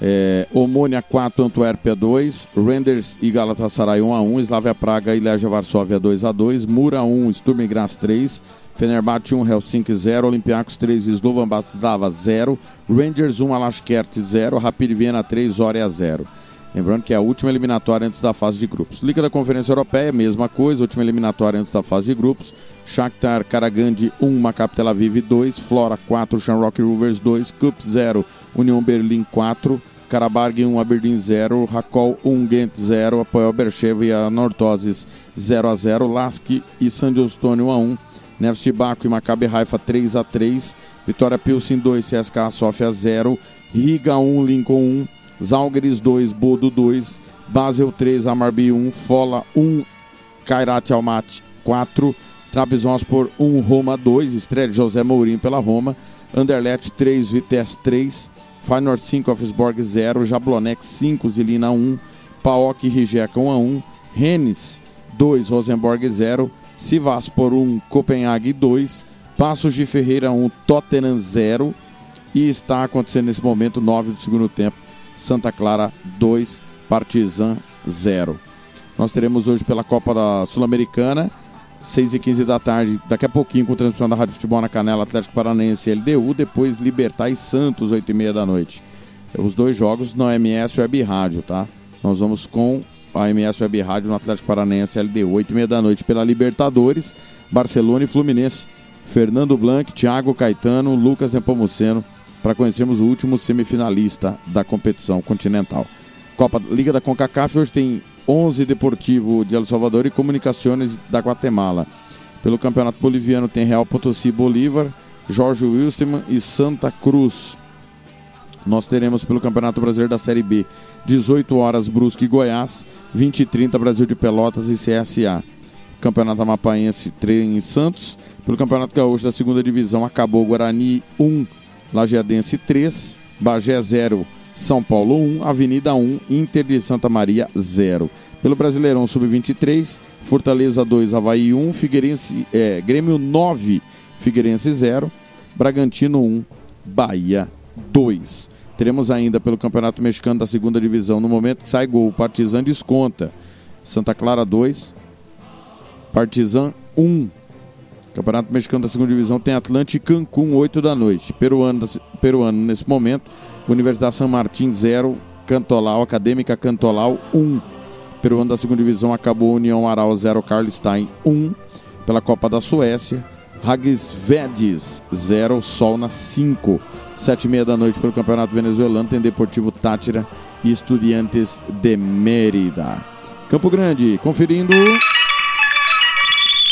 É, Omônia 4, Antuérpia 2, Renders e Galatasaray 1 a 1, Slavia Praga e Legia Varsóvia 2 a 2, Mura 1, Sturm Graz 3, Fenerbahçe 1, Helsinki 0, Olympiacos 3, Slovan Bratislava 0, Rangers 1, Alashkert 0, Rapid Viena 3, Zoria 0. Lembrando que é a última eliminatória antes da fase de grupos. Liga da Conferência Europeia, mesma coisa, última eliminatória antes da fase de grupos. Shakhtar Karagandhi 1, Maccabi Tel Aviv 2, Flora 4, Shamrock Rovers 2, Cup 0, União Berlim 4, Karabag 1, Aberdeen 0, Rakol 1, Ghent 0, Apoel Bercheva e a Nortoses 0 a 0, Lask e San Stone 1 a 1, Nefs Baco e Maccabi Haifa 3 a 3, Vitória Pilsen 2, CSKA Sofia 0, Riga 1, Lincoln 1, Zalgiris 2, Bodo 2, Basel 3, Amarbi 1, Fola 1, Kairat Almaty 4, Trabzonspor 1, Roma 2, estreia de José Mourinho pela Roma, Anderlecht 3, Vitesse 3, Feyenoord 5, Offsborg 0, Jablonex 5, Zilina 1, Paok e Rijeka 1 a 1, Rennes 2, Rosenborg 0, Sivaspor 1, Copenhague 2, Passos de Ferreira 1, Tottenham 0 e está acontecendo nesse momento 9 do segundo tempo, Santa Clara 2, Partizan 0. Nós teremos hoje pela Copa da Sul-Americana, 6 e 15 da tarde, daqui a pouquinho com transmissão da Rádio Futebol na Canela, Atlético Paranaense e LDU, depois Libertar e Santos, 8 e meia da noite. Os dois jogos na MS Web Rádio, tá? Nós vamos com a MS Web Rádio no Atlético Paranaense LDU, 8 e meia da noite pela Libertadores, Barcelona e Fluminense. Fernando Blanc, Thiago Caetano, Lucas Nepomuceno, para conhecermos o último semifinalista da competição continental. Copa Liga da CONCACAF hoje tem 11 Deportivo de El Salvador e Comunicações da Guatemala. Pelo Campeonato Boliviano tem Real Potosí Bolívar, Jorge Wilstermann e Santa Cruz. Nós teremos pelo Campeonato Brasileiro da Série B 18 horas Brusque e Goiás, 20 e 30 Brasil de Pelotas e CSA. Campeonato Amapaense 3 em Santos. Pelo Campeonato Gaúcho da Segunda Divisão acabou Guarani 1, Lajeadense 3, Bagé 0, São Paulo 1, Avenida 1, Inter de Santa Maria 0. Pelo Brasileirão Sub-23, Fortaleza 2, Havaí 1, Figueirense, é, Grêmio 9, Figueirense 0, Bragantino 1, Bahia 2. Teremos ainda pelo Campeonato Mexicano da Segunda Divisão, no momento que sai gol, Partizan desconta. Santa Clara 2, Partizan 1. Campeonato Mexicano da Segunda Divisão tem Atlante e Cancún, 8 da noite. Peruano, peruano nesse momento, Universidade San Martín 0, Cantolau, Acadêmica Cantolau 1. Peruano da Segunda Divisão acabou União Aral 0, Carlstein 1. Pela Copa da Suécia, Ragisvedes 0, Sol na 5. 7 e meia da noite pelo Campeonato Venezuelano tem Deportivo Tátira e Estudiantes de Mérida. Campo Grande, conferindo.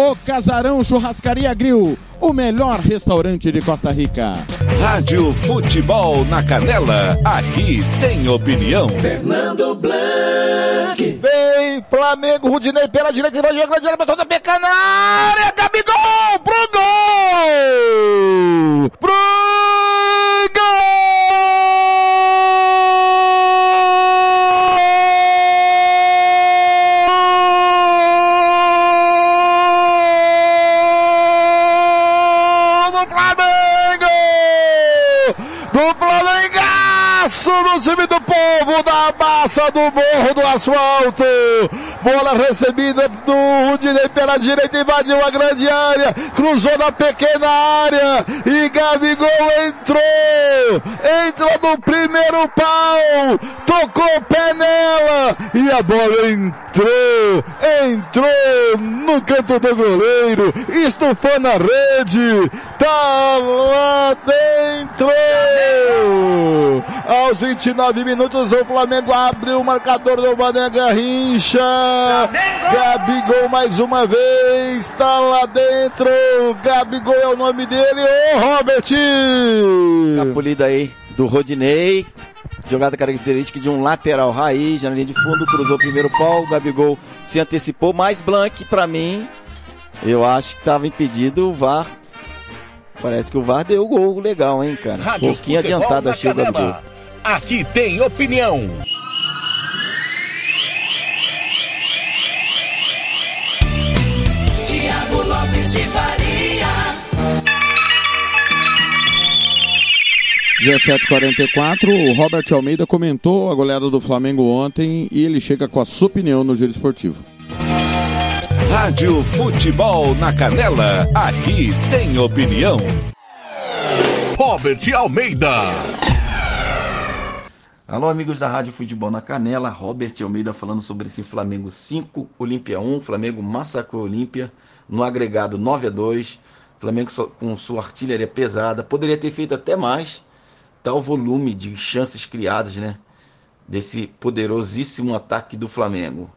O Casarão Churrascaria Grill, o melhor restaurante de Costa Rica. Rádio Futebol na Canela, aqui tem opinião. Fernando Blanc. Vem, Flamengo, Rudinei pela direita, vai jogar direita, botou na peca na área, Gabigol, pro gol! Pro No time do povo da massa do morro do asfalto. Bola recebida do Rudinei pela direita, invadiu a grande área, cruzou na pequena área e Gabigol entrou. Entrou no primeiro pau, tocou o pé nela e a bola entrou, entrou no canto do goleiro, estufou na rede, tá lá dentro. Aos 29 minutos o Flamengo abre o marcador do Mané Garrincha. Gabigol mais uma vez, tá lá dentro. Gabigol é o nome dele, ô Robert. Capulida aí do Rodinei. Jogada característica de um lateral raiz, na linha de fundo, cruzou o primeiro pau, o Gabigol se antecipou, mais Blank pra mim Eu acho que tava impedido o VAR. Parece que o VAR deu o gol legal, hein, cara? Rádio Pouquinho Futebol adiantado na a chega do gol. Canela. Aqui tem opinião. 17:44. O Robert Almeida comentou a goleada do Flamengo ontem e ele chega com a sua opinião no Giro Esportivo. Rádio Futebol na Canela. Aqui tem opinião. Robert Almeida. Alô, amigos da Rádio Futebol na Canela, Robert Almeida falando sobre esse Flamengo 5, Olímpia 1. Flamengo massacrou a Olímpia no agregado 9 a 2. Flamengo com sua artilharia pesada, poderia ter feito até mais, tal volume de chances criadas, né? Desse poderosíssimo ataque do Flamengo.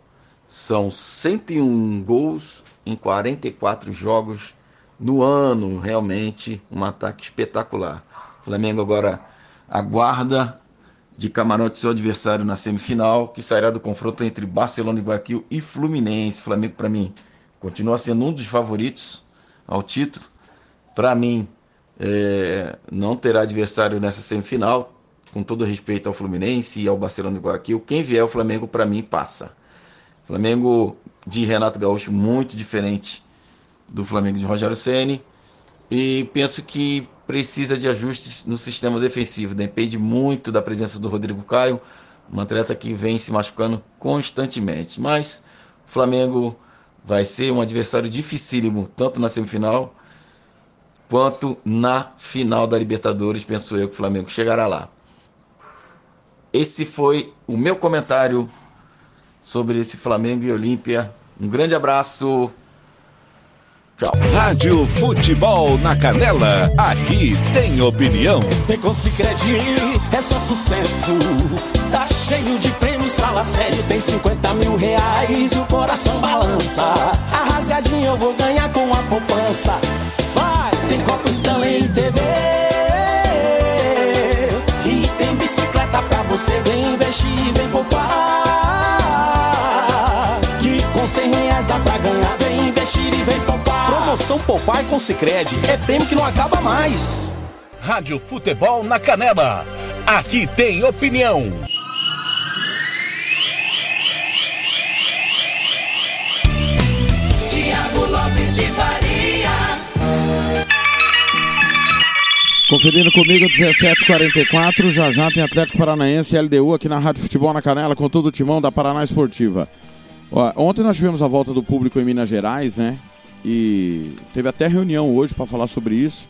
São 101 gols em 44 jogos no ano, realmente um ataque espetacular. O Flamengo agora aguarda de camarote seu adversário na semifinal, que sairá do confronto entre Barcelona e Guayaquil e Fluminense. Flamengo, para mim, continua sendo um dos favoritos ao título. Para mim, é, não terá adversário nessa semifinal, com todo respeito ao Fluminense e ao Barcelona e Guayaquil. Quem vier o Flamengo, para mim, passa. Flamengo de Renato Gaúcho, muito diferente do Flamengo de Rogério Ceni e penso que precisa de ajustes no sistema defensivo. Depende muito da presença do Rodrigo Caio, um atleta que vem se machucando constantemente. Mas o Flamengo vai ser um adversário dificílimo, tanto na semifinal quanto na final da Libertadores. Penso eu que o Flamengo chegará lá. Esse foi o meu comentário sobre esse Flamengo e Olímpia. Um grande abraço. Tchau. Rádio Futebol na Canela. Aqui tem opinião. Tem com Cicred, é só sucesso. Tá cheio de prêmios, fala sério. Tem 50 mil reais o coração balança. A rasgadinha eu vou ganhar com a poupança. Tem Copa Stanley e TV. E tem bicicleta pra você. Vem investir, vem poupar. Que com 100 reais dá pra ganhar. Vem investir e vem poupar. Promoção Poupar com Sicredi é prêmio que não acaba mais. Rádio Futebol na Canela. Aqui tem opinião. Tiago Lopes de Faria. Conferindo comigo 17:44, já já tem Atlético Paranaense e LDU aqui na Rádio Futebol na Canela com todo o timão da Paraná Esportiva. Ó, ontem nós tivemos a volta do público em Minas Gerais, né? E teve até reunião hoje para falar sobre isso.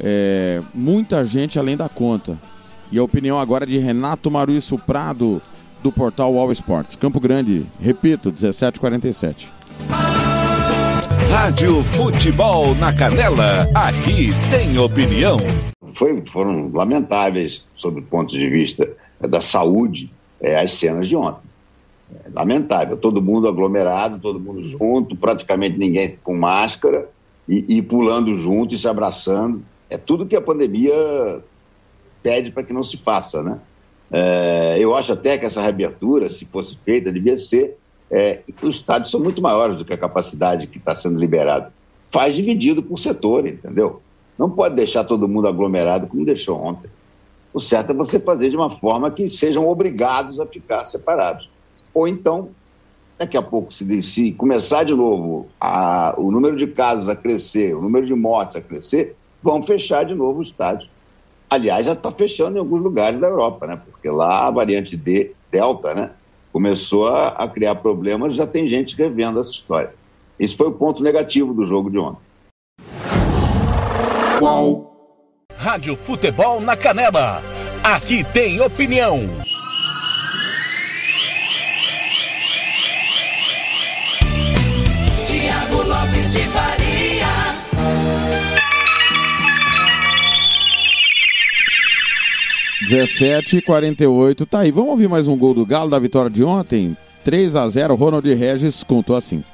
É, muita gente além da conta. E a opinião agora é de Renato Maruíço Prado, do portal All Sports. Campo Grande, repito, 17:47. Rádio Futebol na Canela. Aqui tem opinião. Foi, foram lamentáveis, sob o ponto de vista da saúde, é, as cenas de ontem. É lamentável, todo mundo aglomerado, todo mundo junto, praticamente ninguém com máscara e, e pulando junto e se abraçando. É tudo que a pandemia pede para que não se faça, né? É, eu acho até que essa reabertura, se fosse feita, devia ser. É, os estádios são muito maiores do que a capacidade que está sendo liberada. Faz dividido por setor, entendeu? Não pode deixar todo mundo aglomerado como deixou ontem. O certo é você fazer de uma forma que sejam obrigados a ficar separados. Ou então, daqui a pouco, se, se começar de novo a, o número de casos a crescer, o número de mortes a crescer, vão fechar de novo os estádios. Aliás, já está fechando em alguns lugares da Europa, né? Porque lá a variante D, Delta, né? Começou a, a criar problemas, já tem gente revendo essa história. Esse foi o ponto negativo do jogo de ontem. Qual? Rádio Futebol na Canela. Aqui tem opinião. H 48 tá aí. Vamos ouvir mais um gol do Galo da vitória de ontem? 3 a 0 Ronald Regis contou assim.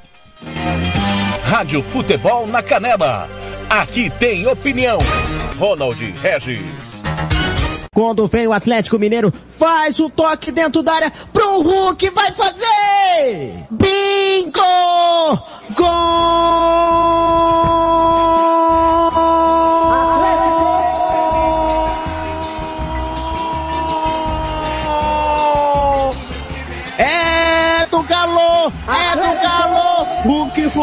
Rádio Futebol na Canela. Aqui tem opinião. Ronald Regis. Quando vem o Atlético Mineiro, faz o toque dentro da área pro Hulk, vai fazer! Bingo! Gol!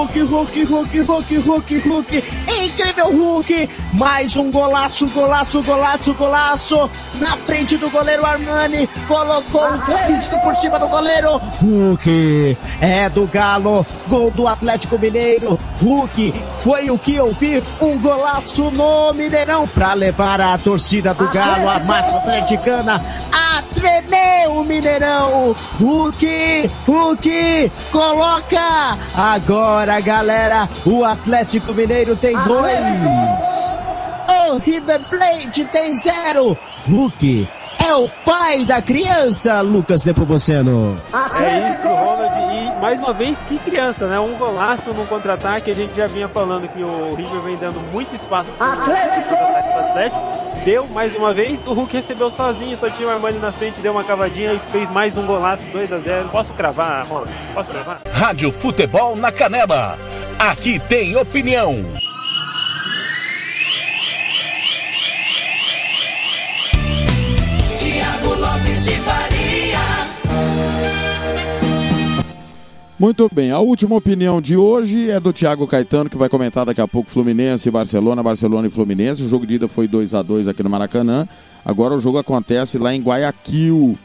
Hulk, Hulk, Hulk, Hulk, Hulk, Hulk! Incrível Hulk! Mais um golaço, golaço, golaço, golaço! Na frente do goleiro Armani, colocou um desvio por cima do goleiro. Hulk é do Galo, gol do Atlético Mineiro. Hulk foi o que eu vi, um golaço no Mineirão para levar a torcida do Galo, a massa atleticana, a tremer o Mineirão. Hulk, Hulk, coloca! Agora, galera, o Atlético Mineiro tem dois. O River Plate tem zero. Hulk é o pai da criança, Lucas Nepomuceno. É isso, Ronald. E mais uma vez, que criança, né? Um golaço no contra-ataque. A gente já vinha falando que o River vem dando muito espaço para o Atlético. Deu mais uma vez. O Hulk recebeu sozinho, só tinha o Armani na frente, deu uma cavadinha e fez mais um golaço, 2 a 0 Posso cravar, Ronald? Posso cravar? Rádio Futebol na Canela. Aqui tem opinião. Muito bem, a última opinião de hoje é do Thiago Caetano, que vai comentar daqui a pouco Fluminense e Barcelona, Barcelona e Fluminense. O jogo de ida foi 2 a 2 aqui no Maracanã. Agora o jogo acontece lá em Guayaquil.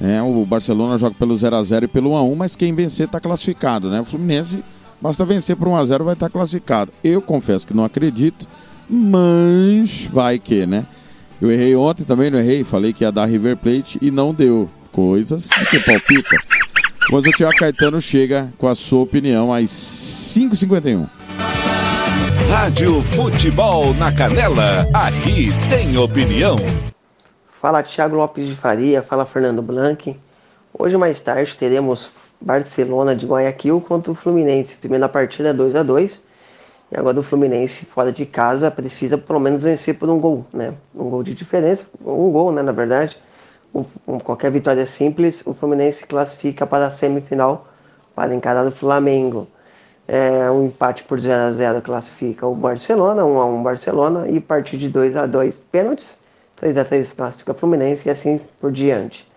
É, o Barcelona joga pelo 0 a 0 e pelo 1 a 1 mas quem vencer está classificado, né? O Fluminense basta vencer por 1 a 0 vai estar classificado. Eu confesso que não acredito, mas vai que, né? Eu errei ontem também, não errei, falei que ia dar River Plate e não deu. Coisas que palpita. Mas o Thiago Caetano chega com a sua opinião às 5h51. Rádio Futebol na Canela. Aqui tem opinião. Fala Thiago Lopes de Faria, fala Fernando Blanc. Hoje mais tarde teremos Barcelona de Guayaquil contra o Fluminense. Primeira partida 2 a 2 E agora o Fluminense fora de casa precisa pelo menos vencer por um gol, né? Um gol de diferença, um gol, né, na verdade. Um, qualquer vitória simples, o Fluminense classifica para a semifinal para encarar o Flamengo. É, um empate por 0 a 0 classifica o Barcelona, 1 a 1 Barcelona e partir de 2 a 2 pênaltis, 3 a 3 classifica o Fluminense e assim por diante.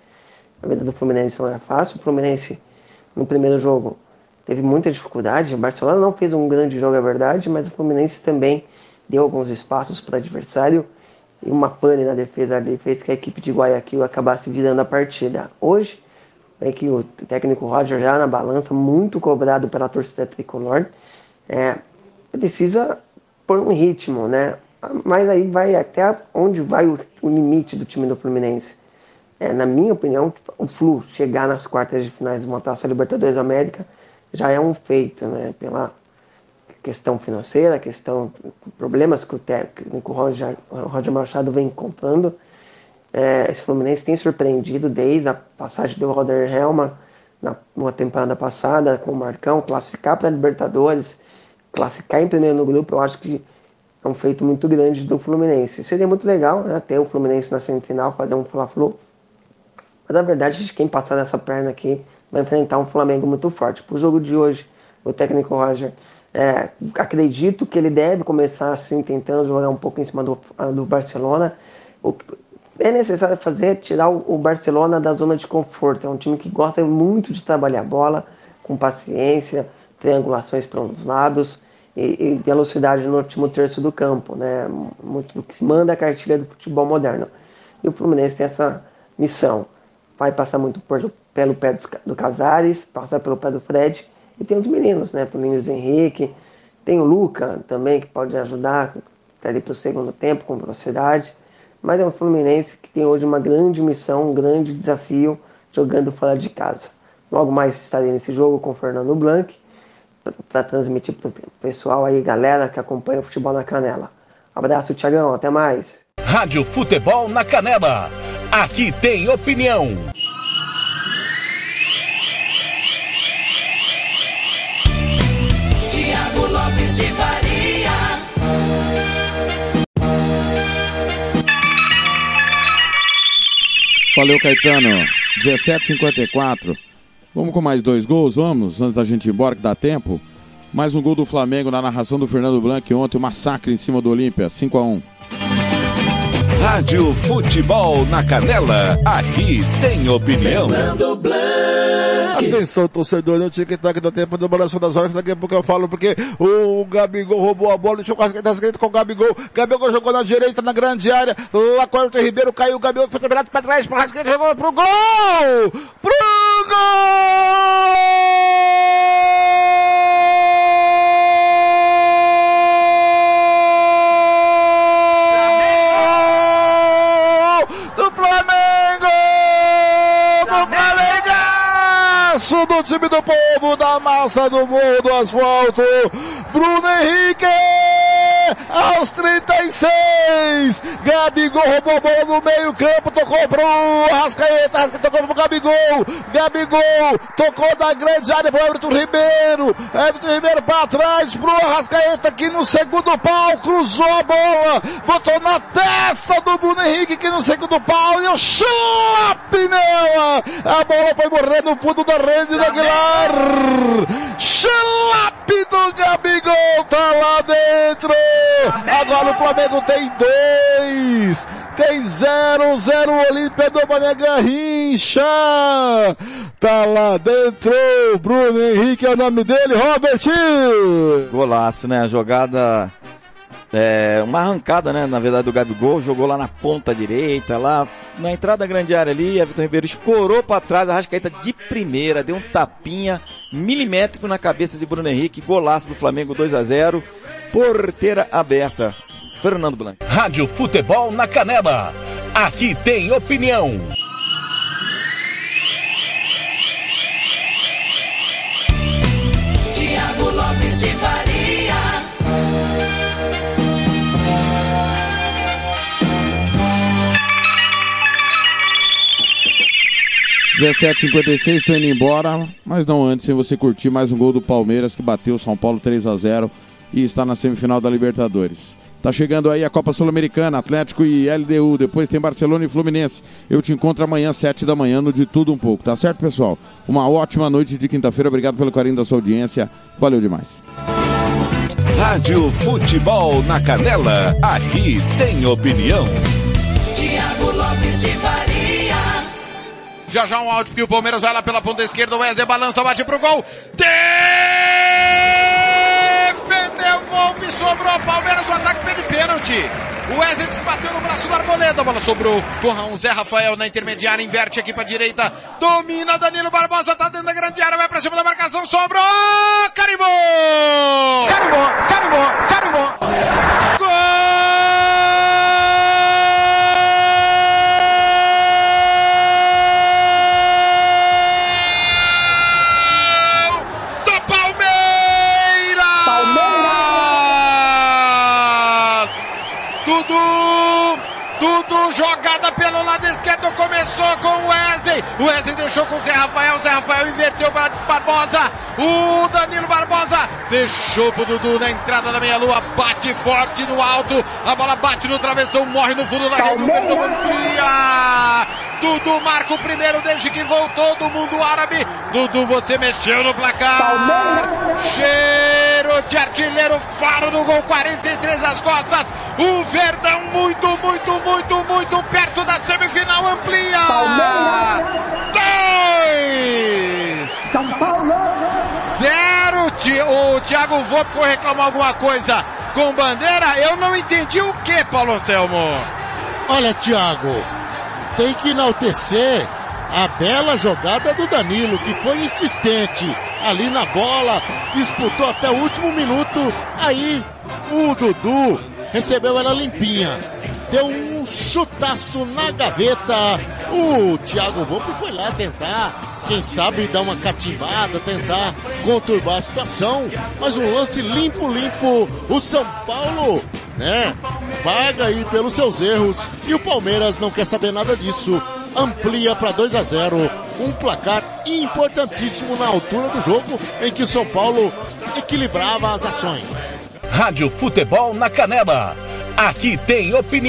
A vida do Fluminense não é fácil. O Fluminense no primeiro jogo teve muita dificuldade. O Barcelona não fez um grande jogo, é verdade, mas o Fluminense também deu alguns espaços para o adversário e uma pane na defesa ali fez que a equipe de Guayaquil acabasse virando a partida. Hoje, é que o técnico Roger já na balança, muito cobrado pela torcida tricolor, é, precisa pôr um ritmo, né? Mas aí vai até onde vai o, o limite do time do Fluminense. É, na minha opinião, o Flu chegar nas quartas de finais de uma Taça Libertadores América já é um feito, né? Pela questão financeira, questão problemas que o técnico Roger, Roger Machado vem encontrando. É, esse Fluminense tem surpreendido desde a passagem do Roder Helma na, na temporada passada com o Marcão, classificar para a Libertadores, classificar em primeiro no grupo, eu acho que é um feito muito grande do Fluminense. Seria muito legal né, ter o Fluminense na semifinal, fazer um Fla-Flu. Mas na verdade, quem passar dessa perna aqui vai enfrentar um Flamengo muito forte. Para o jogo de hoje, o técnico Roger é, acredito que ele deve começar assim, tentando jogar um pouco em cima do, do Barcelona. O que é necessário fazer tirar o, Barcelona da zona de conforto. É um time que gosta muito de trabalhar a bola, com paciência, triangulações para os lados e, e velocidade no último terço do campo. Né? Muito do que se manda a cartilha do futebol moderno. E o Fluminense tem essa missão. Vai passar muito por, pelo pé do, do Casares, passar pelo pé do Fred e tem os meninos, né? O Luiz Henrique, tem o Luca também, que pode ajudar até para o segundo tempo com velocidade. Mas é um Fluminense que tem hoje uma grande missão, um grande desafio, jogando fora de casa. Logo mais estarei nesse jogo com o Fernando Blanc, para transmitir para o pessoal aí, galera que acompanha o futebol na canela. Abraço, Tiagão, até mais. Rádio Futebol na Canela. Aqui tem opinião. Valeu, Caetano. 17,54. Vamos com mais dois gols, vamos, antes da gente ir embora, que dá tempo. Mais um gol do Flamengo na narração do Fernando Blanc ontem, um massacre em cima do Olímpia, 5 a 1 Rádio Futebol na Canela, aqui tem opinião. Atenção, torcedor, no tic-tac do tempo do balanço das horas, daqui a pouco eu falo, porque o Gabigol roubou a bola, deixou o Rascaeta esquerda com o Gabigol, Gabigol jogou na direita, na grande área, lá com o Ribeiro, caiu o Gabigol, foi quebrado para trás, o Rascaeta jogou pro gol! Pro gol! Do time do povo, da massa do morro do asfalto, Bruno Henrique! Aos 36, Gabigol roubou a bola no meio campo, tocou pro Rascaeta, Rascaeta tocou pro Gabigol, Gabigol tocou da grande área pro Everton Ribeiro, Everton Ribeiro para trás pro Arrascaeta que no segundo pau cruzou a bola, botou na testa do Bruno Henrique que no segundo pau e o chulape nela, a bola foi morrer no fundo da rede do Aguilar, chulape do Gabigol tá lá dentro, agora o Flamengo tem dois, tem zero, zero Olímpia do Mané Garrincha, tá lá dentro, Bruno Henrique é o nome dele, Robert! Golaço, né? A jogada. É, uma arrancada, né? Na verdade, do Gabigol, jogou lá na ponta direita, lá na entrada da grande área ali, a Vitor Ribeiro escorou para trás, a Rascaeta de primeira, deu um tapinha milimétrico na cabeça de Bruno Henrique, golaço do Flamengo 2 a 0 porteira aberta. Fernando Blanco. Rádio Futebol na Canela. Aqui tem opinião. Tiago Lopes de 17h56, estou indo embora, mas não antes sem você curtir mais um gol do Palmeiras que bateu o São Paulo 3 a 0 e está na semifinal da Libertadores. Tá chegando aí a Copa Sul-Americana, Atlético e LDU, depois tem Barcelona e Fluminense. Eu te encontro amanhã, 7 da manhã, no De Tudo Um Pouco, tá certo, pessoal? Uma ótima noite de quinta-feira, obrigado pelo carinho da sua audiência, valeu demais. Rádio Futebol na Canela, aqui tem opinião. Tiago Lopes de já já um áudio que o Palmeiras vai lá pela ponta esquerda, o Wesley balança, bate pro gol. Defendeu o golpe, sobrou Palmeiras, o ataque pede pênalti. O Wesley se bateu no braço do Arboleda, a bola sobrou com o Zé Rafael na intermediária, inverte aqui pra direita, domina Danilo Barbosa, tá dentro da grande área, vai pra cima da marcação, sobrou! Carimbou, carimbou, deixou pro Dudu na entrada da meia-lua, bate forte no alto. A bola bate no travessão, morre no fundo da rede. O Verdão amplia. Dudu marca o primeiro desde que voltou do mundo árabe. Dudu, você mexeu no placar. Cheiro de artilheiro, faro do gol, 43 às costas. O Verdão muito, muito, muito, muito perto da semifinal, amplia. Dois. São Paulo. Zero. Ti- O Thiago Volpe foi reclamar alguma coisa com bandeira. Eu não entendi o que, Paulo Anselmo. Olha, Thiago, tem que enaltecer a bela jogada do Danilo, que foi insistente ali na bola, disputou até o último minuto. Aí o Dudu recebeu ela limpinha, deu um chutaço na gaveta. O Thiago Volpe foi lá tentar, quem sabe dar uma catimbada, tentar conturbar a situação, mas um lance limpo, limpo. O São Paulo né? Paga aí pelos seus erros e o Palmeiras não quer saber nada disso. Amplia para 2 a 0, um placar importantíssimo na altura do jogo em que o São Paulo equilibrava as ações. Rádio Futebol na Canela. Aqui tem opinião.